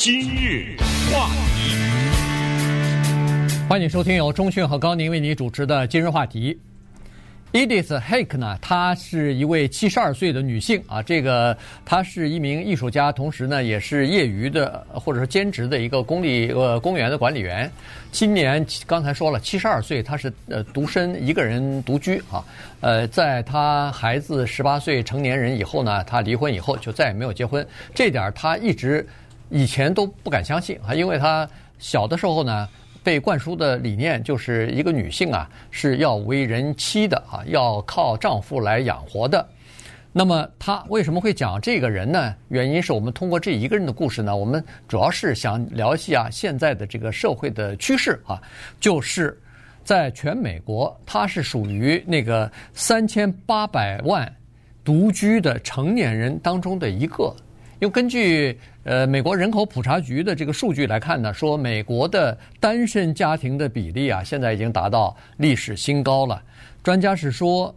今日话题，欢迎收听由中讯和高宁为你主持的今日话题。Edith Hake 呢，她是一位七十二岁的女性啊，这个她是一名艺术家，同时呢也是业余的或者说兼职的一个公立呃公园的管理员。今年刚才说了七十二岁，她是呃独身一个人独居啊，呃，在她孩子十八岁成年人以后呢，她离婚以后就再也没有结婚，这点她一直以前都不敢相信啊，因为她小的时候呢。被灌输的理念就是一个女性啊是要为人妻的啊，要靠丈夫来养活的。那么她为什么会讲这个人呢？原因是我们通过这一个人的故事呢，我们主要是想聊一下现在的这个社会的趋势啊，就是在全美国，她是属于那个三千八百万独居的成年人当中的一个。因为根据呃美国人口普查局的这个数据来看呢，说美国的单身家庭的比例啊，现在已经达到历史新高了。专家是说，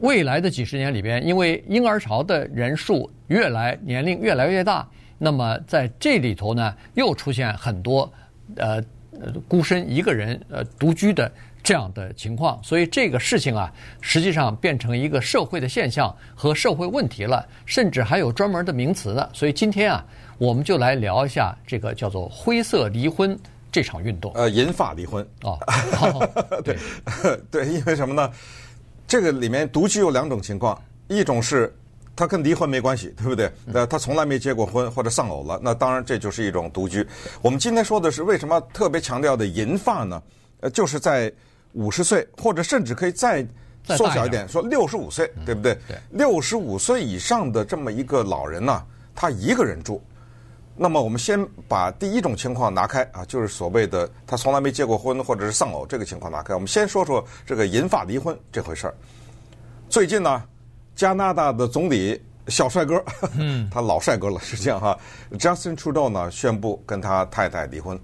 未来的几十年里边，因为婴儿潮的人数越来年龄越来越大，那么在这里头呢，又出现很多呃孤身一个人呃独居的。这样的情况，所以这个事情啊，实际上变成一个社会的现象和社会问题了，甚至还有专门的名词呢。所以今天啊，我们就来聊一下这个叫做“灰色离婚”这场运动。呃，银发离婚哦，对对，因为什么呢？这个里面独居有两种情况，一种是他跟离婚没关系，对不对？呃，他从来没结过婚或者丧偶了，那当然这就是一种独居。我们今天说的是为什么特别强调的银发呢？呃，就是在。五十岁，或者甚至可以再缩小一点，说六十五岁，对不对？六十五岁以上的这么一个老人呢，他一个人住。那么我们先把第一种情况拿开啊，就是所谓的他从来没结过婚或者是丧偶这个情况拿开。我们先说说这个银发离婚这回事儿。最近呢，加拿大的总理小帅哥，嗯，他老帅哥了，实际上哈，Justin Trudeau 呢宣布跟他太太离婚。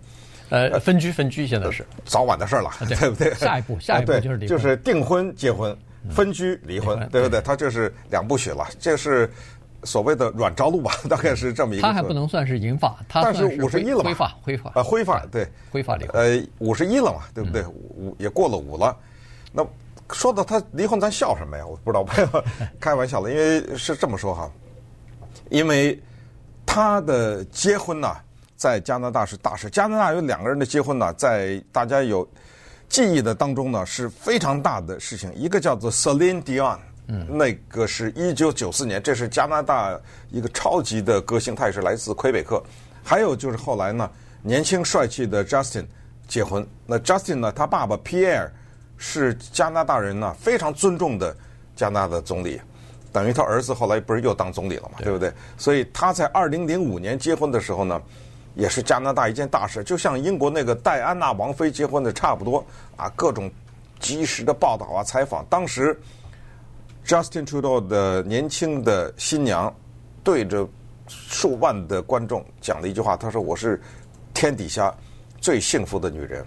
呃，分居分居，现在是早晚的事儿了，对不对？下一步，下一步就是离婚，就是订婚、结婚、分居、离婚，对不对？他就是两部曲了，这是所谓的软着陆吧？大概是这么一个。他还不能算是银发，他但是五十一了嘛？灰发，灰发啊，灰发对，灰发离婚。呃，五十一了嘛？对不对？五也过了五了。那说到他离婚，咱笑什么呀？我不知道，开玩笑了，因为是这么说哈，因为他的结婚呢。在加拿大是大事。加拿大有两个人的结婚呢，在大家有记忆的当中呢是非常大的事情。一个叫做 Celine Dion，嗯，那个是一九九四年，这是加拿大一个超级的歌星，他也是来自魁北克。还有就是后来呢，年轻帅气的 Justin 结婚。那 Justin 呢，他爸爸 Pierre 是加拿大人呢，非常尊重的加拿大的总理，等于他儿子后来不是又当总理了嘛，对，对不对？所以他在二零零五年结婚的时候呢。也是加拿大一件大事，就像英国那个戴安娜王妃结婚的差不多啊，各种及时的报道啊、采访。当时 Justin Trudeau 的年轻的新娘对着数万的观众讲了一句话，她说：“我是天底下最幸福的女人。”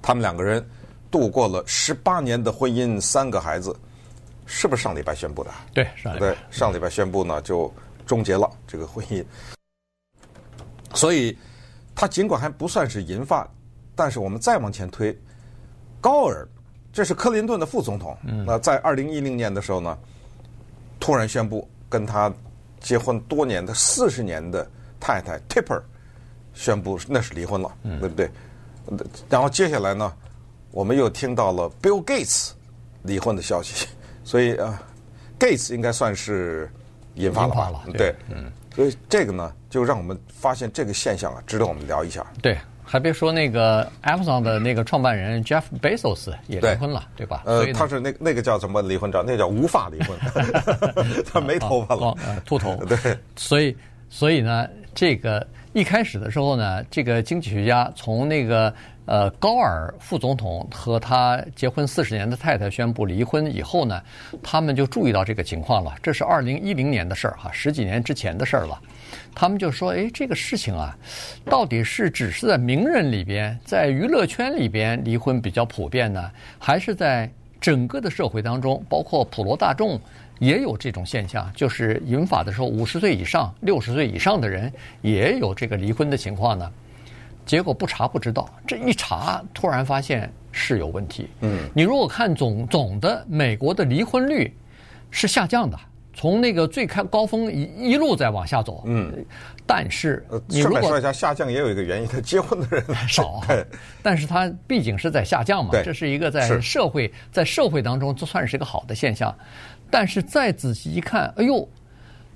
他们两个人度过了十八年的婚姻，三个孩子，是不是上礼拜宣布的？对，上礼拜。对，上礼拜宣布呢，就终结了这个婚姻。所以，他尽管还不算是银发，但是我们再往前推，高尔，这是克林顿的副总统。那在二零一零年的时候呢，突然宣布跟他结婚多年的四十年的太太 Tipper 宣布那是离婚了，对不对？然后接下来呢，我们又听到了 Bill Gates 离婚的消息，所以啊，Gates 应该算是银发了，对，嗯。所以这个呢，就让我们发现这个现象啊，值得我们聊一下。对，还别说那个 Amazon 的那个创办人 Jeff Bezos 也离婚了，对，对吧？呃，他是那那个叫什么离婚照？那叫无发离婚，他没头发了，呃，秃头。对，所以所以呢，这个一开始的时候呢，这个经济学家从那个。呃，高尔副总统和他结婚四十年的太太宣布离婚以后呢，他们就注意到这个情况了。这是二零一零年的事儿哈，十几年之前的事儿了。他们就说：“哎，这个事情啊，到底是只是在名人里边，在娱乐圈里边离婚比较普遍呢，还是在整个的社会当中，包括普罗大众也有这种现象，就是引发的时候，五十岁以上、六十岁以上的人也有这个离婚的情况呢。结果不查不知道，这一查突然发现是有问题。嗯，你如果看总总的美国的离婚率是下降的，从那个最开高峰一一路在往下走。嗯，但是你如果说一下下降也有一个原因，他结婚的人 少。但是他毕竟是在下降嘛，这是一个在社会在社会当中，这算是一个好的现象。但是再仔细一看，哎呦。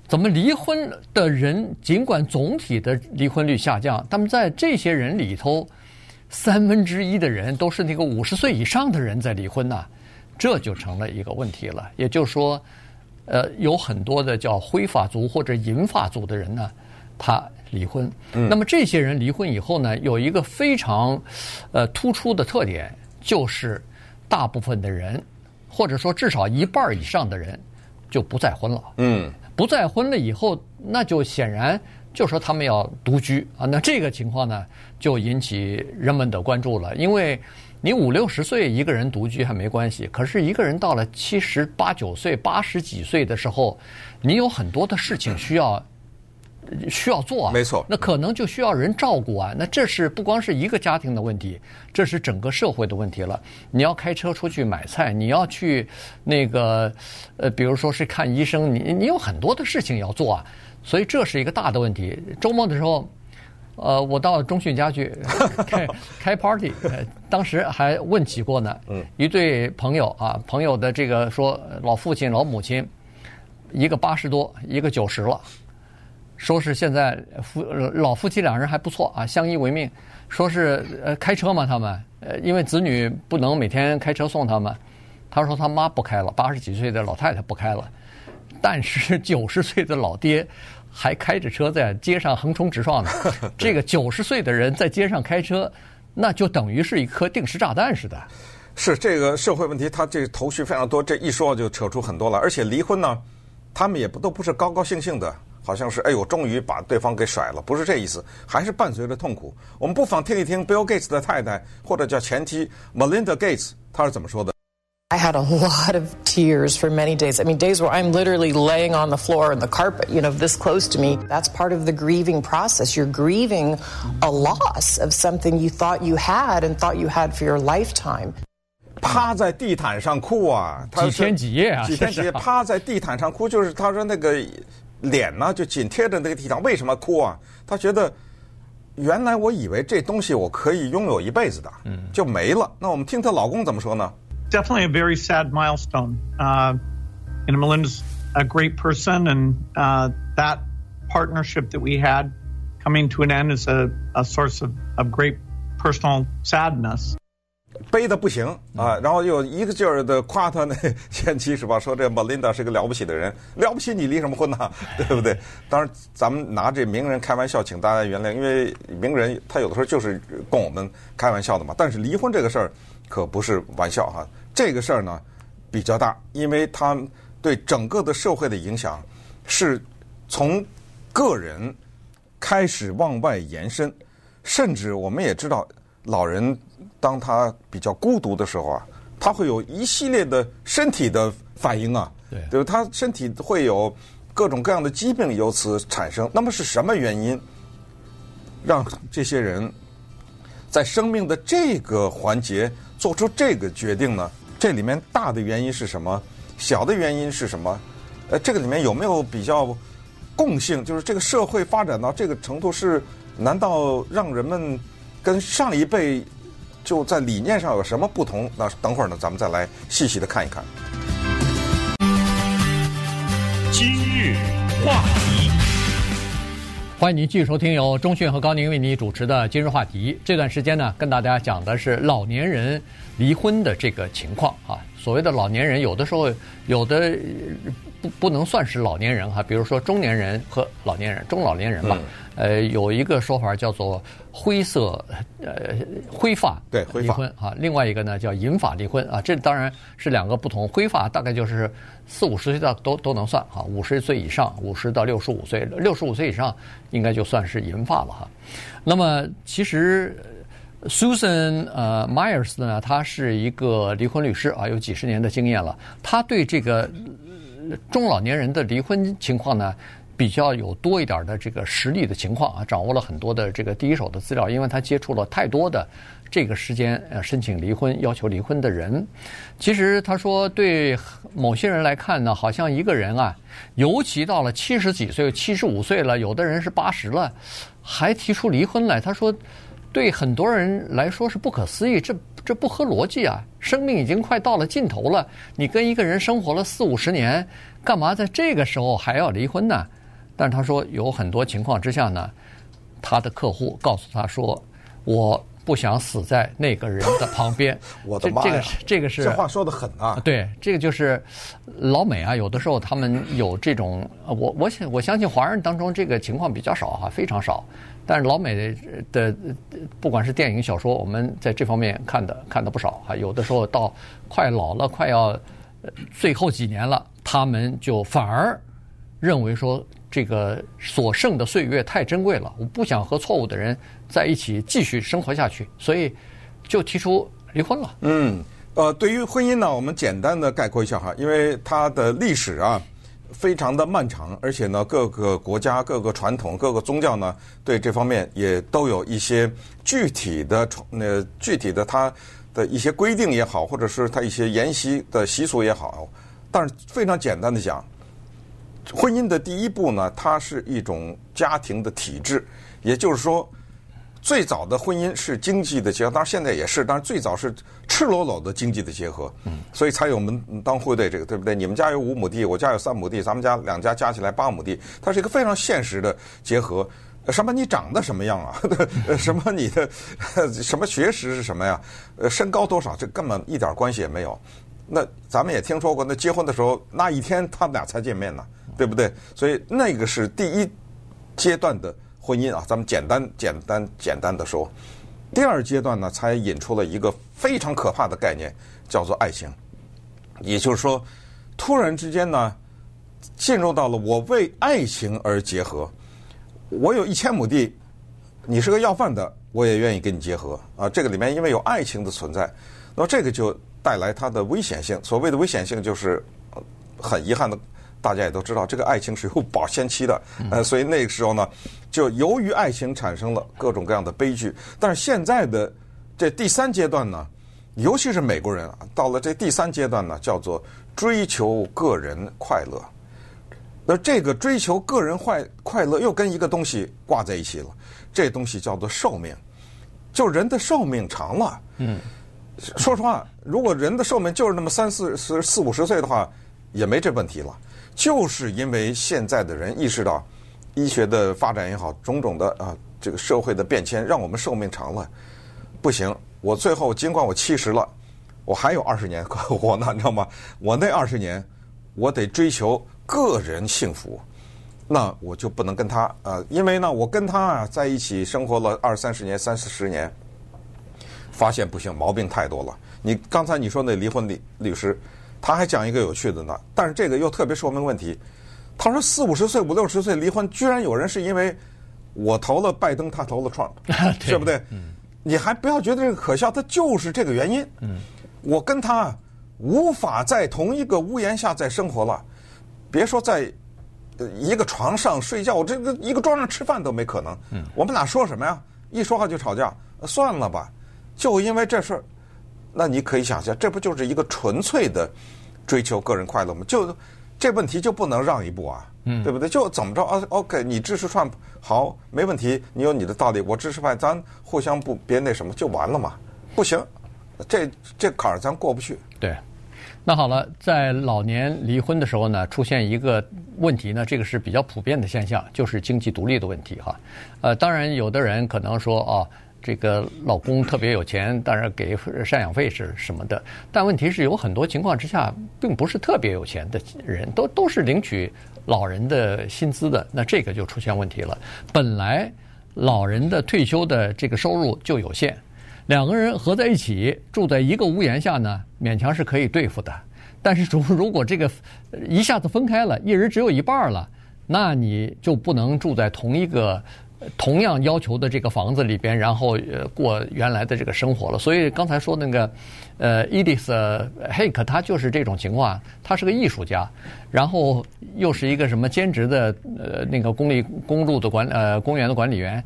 怎么离婚的人，尽管总体的离婚率下降，他们在这些人里头，三分之一的人都是那个五十岁以上的人在离婚呐，这就成了一个问题了。也就是说，呃，有很多的叫灰发族或者银发族的人呢，他离婚。那么这些人离婚以后呢，有一个非常呃突出的特点，就是大部分的人，或者说至少一半以上的人，就不再婚了。嗯。不再婚了以后，那就显然就说他们要独居啊。那这个情况呢，就引起人们的关注了。因为你五六十岁一个人独居还没关系，可是一个人到了七十八九岁、八十几岁的时候，你有很多的事情需要。需要做啊，没错，那可能就需要人照顾啊。那这是不光是一个家庭的问题，这是整个社会的问题了。你要开车出去买菜，你要去那个呃，比如说是看医生，你你有很多的事情要做啊。所以这是一个大的问题。周末的时候，呃，我到中迅家去 开 开 party，呃，当时还问起过呢。嗯，一对朋友啊，朋友的这个说老父亲老母亲，一个八十多，一个九十了。说是现在夫老夫妻两人还不错啊，相依为命。说是呃开车嘛，他们呃因为子女不能每天开车送他们，他说他妈不开了，八十几岁的老太太不开了，但是九十岁的老爹还开着车在街上横冲直撞呢。这个九十岁的人在街上开车，那就等于是一颗定时炸弹似的。是这个社会问题，他这个头绪非常多，这一说就扯出很多了。而且离婚呢，他们也不都不是高高兴兴的。好像是哎呦，终于把对方给甩了，不是这意思，还是伴随着痛苦。我们不妨听一听 Bill Gates 的太太，或者叫前妻 Melinda Gates，她是怎么说的？I had a lot of tears for many days. I mean, days where I'm literally laying on the floor in the carpet, you know, this close to me. That's part of the grieving process. You're grieving a loss of something you thought you had and thought you had for your lifetime. 趴在地毯上哭啊，几天几夜啊，几天几夜趴在地毯上哭，就是他说那个。脸呢就紧贴着那个地上，为什么哭啊？他觉得原来我以为这东西我可以拥有一辈子的，嗯，就没了。那我们听她老公怎么说呢？Definitely a very sad milestone. Uh, and Melinda's a great person, and uh, that partnership that we had coming to an end is a, a source of, of great personal sadness. 悲的不行啊，然后又一个劲儿的夸他那前妻是吧？说这 Melinda 是个了不起的人，了不起你离什么婚呢？对不对？当然，咱们拿这名人开玩笑，请大家原谅，因为名人他有的时候就是供我们开玩笑的嘛。但是离婚这个事儿可不是玩笑哈，这个事儿呢比较大，因为他对整个的社会的影响是从个人开始往外延伸，甚至我们也知道老人。当他比较孤独的时候啊，他会有一系列的身体的反应啊，对，就是他身体会有各种各样的疾病由此产生。那么是什么原因让这些人在生命的这个环节做出这个决定呢？这里面大的原因是什么？小的原因是什么？呃，这个里面有没有比较共性？就是这个社会发展到这个程度是，难道让人们跟上一辈？就在理念上有什么不同？那等会儿呢，咱们再来细细的看一看。今日话题，欢迎您继续收听由中讯和高宁为您主持的《今日话题》。这段时间呢，跟大家讲的是老年人离婚的这个情况啊。所谓的老年人，有的时候有的不不能算是老年人哈，比如说中年人和老年人、中老年人吧。嗯呃，有一个说法叫做灰色，呃，灰发对离婚啊，另外一个呢叫银发离婚啊，这当然是两个不同。灰发大概就是四五十岁到都都能算哈，五十岁以上，五十到六十五岁，六十五岁以上应该就算是银发了哈。那么其实 Susan 呃 Myers 呢，他是一个离婚律师啊，有几十年的经验了，他对这个中老年人的离婚情况呢，比较有多一点的这个实力的情况啊，掌握了很多的这个第一手的资料，因为他接触了太多的这个时间呃申请离婚、要求离婚的人。其实他说，对某些人来看呢，好像一个人啊，尤其到了七十几岁、七十五岁了，有的人是八十了，还提出离婚来。他说，对很多人来说是不可思议，这这不合逻辑啊！生命已经快到了尽头了，你跟一个人生活了四五十年，干嘛在这个时候还要离婚呢？但是他说，有很多情况之下呢，他的客户告诉他说：“我不想死在那个人的旁边。”我的妈呀！这个是这话说的狠啊！对，这个就是老美啊，有的时候他们有这种，我我想我相信华人当中这个情况比较少哈，非常少。但是老美的不管是电影、小说，我们在这方面看的看的不少哈。有的时候到快老了，快要最后几年了，他们就反而认为说。这个所剩的岁月太珍贵了，我不想和错误的人在一起继续生活下去，所以就提出离婚了。嗯，呃，对于婚姻呢，我们简单的概括一下哈，因为它的历史啊非常的漫长，而且呢，各个国家、各个传统、各个宗教呢，对这方面也都有一些具体的、呃具体的它的一些规定也好，或者是它一些沿袭的习俗也好，但是非常简单的讲。婚姻的第一步呢，它是一种家庭的体制，也就是说，最早的婚姻是经济的结合，当然现在也是，但是最早是赤裸裸的经济的结合，嗯，所以才有门当户对这个，对不对？你们家有五亩地，我家有三亩地，咱们家两家加起来八亩地，它是一个非常现实的结合。什么你长得什么样啊？什么你的 什么学识是什么呀？呃，身高多少？这根本一点关系也没有。那咱们也听说过，那结婚的时候那一天他们俩才见面呢。对不对？所以那个是第一阶段的婚姻啊，咱们简单简单简单的说。第二阶段呢，才引出了一个非常可怕的概念，叫做爱情。也就是说，突然之间呢，进入到了我为爱情而结合。我有一千亩地，你是个要饭的，我也愿意跟你结合啊。这个里面因为有爱情的存在，那么这个就带来它的危险性。所谓的危险性，就是很遗憾的。大家也都知道，这个爱情是有保鲜期的，呃，所以那个时候呢，就由于爱情产生了各种各样的悲剧。但是现在的这第三阶段呢，尤其是美国人啊，到了这第三阶段呢，叫做追求个人快乐。那这个追求个人快快乐又跟一个东西挂在一起了，这东西叫做寿命，就人的寿命长了。嗯，说实话，如果人的寿命就是那么三四十、四五十岁的话，也没这问题了。就是因为现在的人意识到，医学的发展也好，种种的啊，这个社会的变迁，让我们寿命长了，不行。我最后尽管我七十了，我还有二十年 可活呢，你知道吗？我那二十年，我得追求个人幸福，那我就不能跟他啊，因为呢，我跟他啊在一起生活了二三十年、三四十年，发现不行，毛病太多了。你刚才你说那离婚律律师。他还讲一个有趣的呢，但是这个又特别说明问题。他说四五十岁、五六十岁离婚，居然有人是因为我投了拜登，他投了 Trump，对不对？嗯、你还不要觉得这个可笑，他就是这个原因。嗯、我跟他无法在同一个屋檐下再生活了，别说在一个床上睡觉，我这个一个桌上吃饭都没可能。嗯、我们俩说什么呀？一说话就吵架，算了吧，就因为这事儿。那你可以想象，这不就是一个纯粹的追求个人快乐吗？就这问题就不能让一步啊，嗯，对不对？就怎么着啊？OK，你支持川普好，没问题，你有你的道理，我支持派，咱互相不别那什么就完了嘛？不行，这这坎儿咱过不去。对，那好了，在老年离婚的时候呢，出现一个问题呢，这个是比较普遍的现象，就是经济独立的问题哈。呃，当然有的人可能说啊。这个老公特别有钱，当然给赡养费是什么的。但问题是有很多情况之下，并不是特别有钱的人，都都是领取老人的薪资的。那这个就出现问题了。本来老人的退休的这个收入就有限，两个人合在一起住在一个屋檐下呢，勉强是可以对付的。但是如如果这个一下子分开了，一人只有一半了，那你就不能住在同一个。同样要求的这个房子里边，然后呃过原来的这个生活了。所以刚才说那个呃，Edith Hake，他就是这种情况，他是个艺术家，然后又是一个什么兼职的呃那个公立公路的管呃公园的管理员，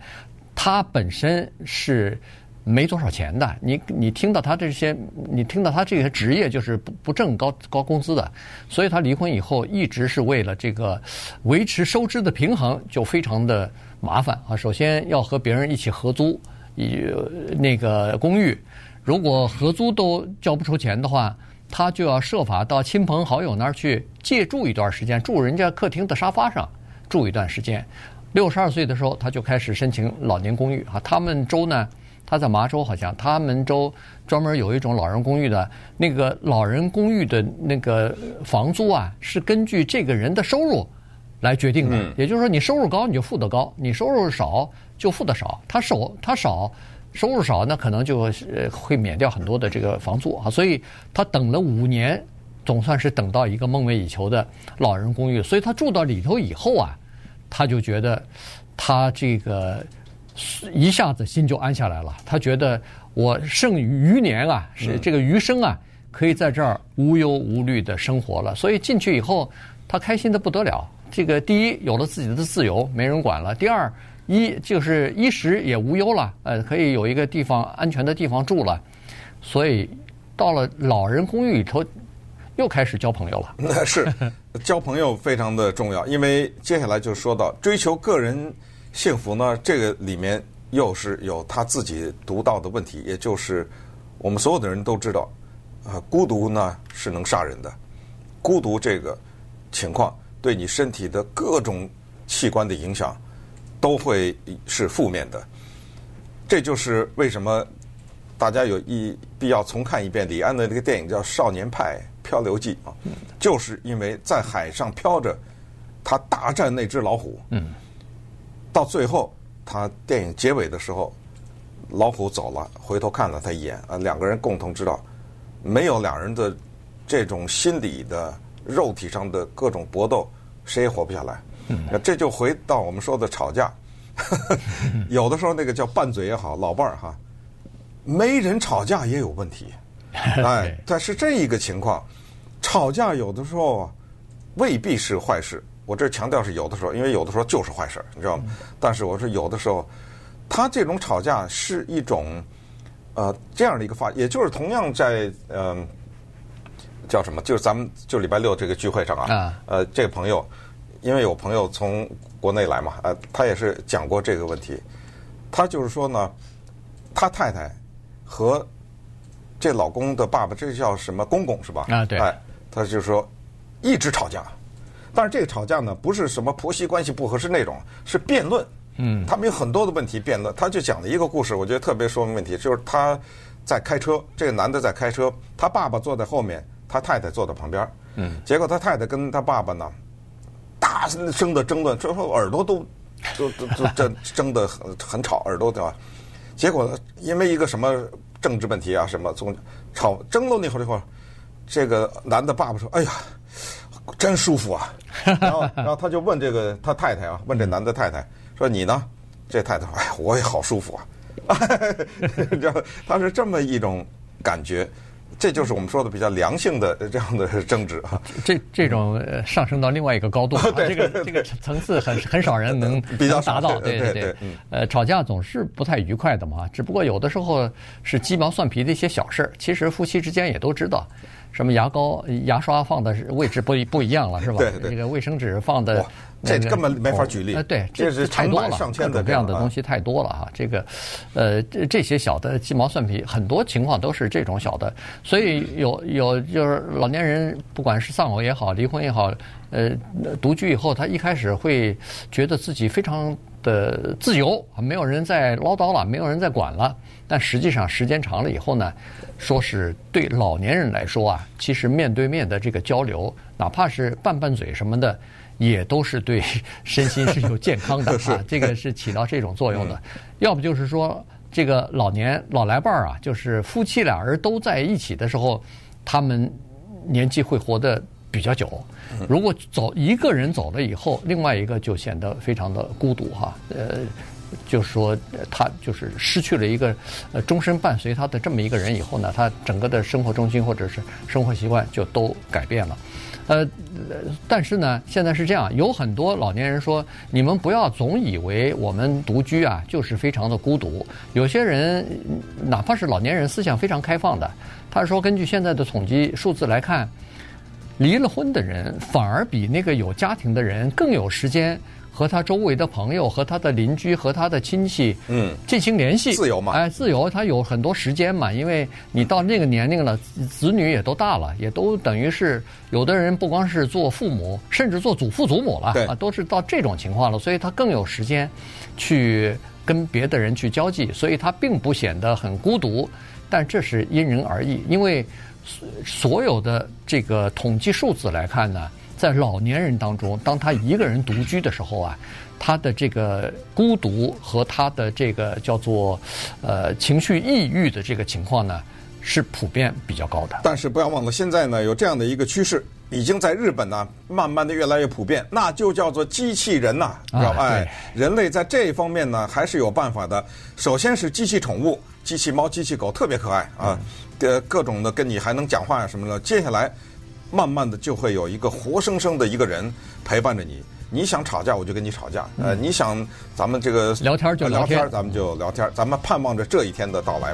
他本身是。没多少钱的，你你听到他这些，你听到他这些职业就是不不挣高高工资的，所以他离婚以后一直是为了这个维持收支的平衡，就非常的麻烦啊。首先要和别人一起合租一那个公寓，如果合租都交不出钱的话，他就要设法到亲朋好友那儿去借住一段时间，住人家客厅的沙发上住一段时间。六十二岁的时候，他就开始申请老年公寓啊。他们州呢？他在麻州好像，他们州专门有一种老人公寓的，那个老人公寓的那个房租啊，是根据这个人的收入来决定的。也就是说，你收入高你就付得高，你收入少就付得少。他少他少收入少，那可能就呃会免掉很多的这个房租啊。所以他等了五年，总算是等到一个梦寐以求的老人公寓。所以他住到里头以后啊，他就觉得他这个。一下子心就安下来了，他觉得我剩余年啊，是这个余生啊，可以在这儿无忧无虑的生活了。所以进去以后，他开心的不得了。这个第一有了自己的自由，没人管了；第二，一就是衣食也无忧了，呃，可以有一个地方安全的地方住了。所以到了老人公寓里头，又开始交朋友了。那是交朋友非常的重要，因为接下来就说到追求个人。幸福呢？这个里面又是有他自己独到的问题，也就是我们所有的人都知道，啊，孤独呢是能杀人的。孤独这个情况对你身体的各种器官的影响都会是负面的。这就是为什么大家有一必要重看一遍李安的那个电影叫《少年派漂流记》啊，就是因为在海上漂着，他大战那只老虎。嗯。到最后，他电影结尾的时候，老虎走了，回头看了他一眼啊，两个人共同知道，没有两人的这种心理的、肉体上的各种搏斗，谁也活不下来。那这就回到我们说的吵架，有的时候那个叫拌嘴也好，老伴儿哈，没人吵架也有问题。哎，但是这一个情况，吵架有的时候未必是坏事。我这强调是有的时候，因为有的时候就是坏事，你知道吗？但是我说有的时候，他这种吵架是一种呃这样的一个发，也就是同样在嗯、呃、叫什么？就是咱们就礼拜六这个聚会上啊，呃，这个朋友，因为有朋友从国内来嘛，呃，他也是讲过这个问题。他就是说呢，他太太和这老公的爸爸，这叫什么公公是吧？啊，对。哎，他就说一直吵架。但是这个吵架呢，不是什么婆媳关系不合适那种，是辩论。嗯，他们有很多的问题辩论。他就讲了一个故事，我觉得特别说明问题，就是他在开车，这个男的在开车，他爸爸坐在后面，他太太坐在旁边。嗯，结果他太太跟他爸爸呢，大声的争论，最后耳朵都都都都争争得很很吵，耳朵对吧？结果呢，因为一个什么政治问题啊，什么从吵争论那会儿，那会儿，这个男的爸爸说：“哎呀。”真舒服啊！然后，然后他就问这个他太太啊，问这男的太太说：“你呢？”这太太说：“哎，我也好舒服啊！” 你知道他是这么一种感觉，这就是我们说的比较良性的 这样的争执啊。这这种上升到另外一个高度，这个这个层次很很少人能 比较达到。对对对，呃，吵架总是不太愉快的嘛。只不过有的时候是鸡毛蒜皮的一些小事儿，其实夫妻之间也都知道。什么牙膏、牙刷放的位置不一不一样了，是吧？对对。这个卫生纸放的，这根本没法举例。呃，对，这是太多了，各种各样的东西太多了哈。这个，呃，这这些小的鸡毛蒜皮，很多情况都是这种小的。所以有有就是老年人，不管是丧偶也好，离婚也好，呃，独居以后，他一开始会觉得自己非常的自由，没有人再唠叨了，没有人再管了。但实际上时间长了以后呢，说是对老年人来说啊，其实面对面的这个交流，哪怕是拌拌嘴什么的，也都是对 身心是有健康的 啊。这个是起到这种作用的。要不就是说，这个老年老来伴儿啊，就是夫妻俩人都在一起的时候，他们年纪会活得比较久。如果走一个人走了以后，另外一个就显得非常的孤独哈。呃。就是说他就是失去了一个呃终身伴随他的这么一个人以后呢，他整个的生活中心或者是生活习惯就都改变了。呃，但是呢，现在是这样，有很多老年人说，你们不要总以为我们独居啊就是非常的孤独。有些人哪怕是老年人，思想非常开放的，他说根据现在的统计数字来看，离了婚的人反而比那个有家庭的人更有时间。和他周围的朋友、和他的邻居、和他的亲戚，嗯，进行联系，自由嘛？哎，自由，他有很多时间嘛。因为你到那个年龄了，子女也都大了，也都等于是有的人不光是做父母，甚至做祖父祖母了，啊，都是到这种情况了，所以他更有时间去跟别的人去交际，所以他并不显得很孤独。但这是因人而异，因为所有的这个统计数字来看呢。在老年人当中，当他一个人独居的时候啊，他的这个孤独和他的这个叫做呃情绪抑郁的这个情况呢，是普遍比较高的。但是不要忘了，现在呢有这样的一个趋势，已经在日本呢慢慢的越来越普遍，那就叫做机器人呐，知道吧？哎，人类在这一方面呢还是有办法的。首先是机器宠物，机器猫、机器狗特别可爱啊，呃，各种的跟你还能讲话呀什么的。接下来。慢慢的就会有一个活生生的一个人陪伴着你。你想吵架，我就跟你吵架。呃，你想咱们这个聊天就聊天，咱们就聊天。咱们盼望着这一天的到来。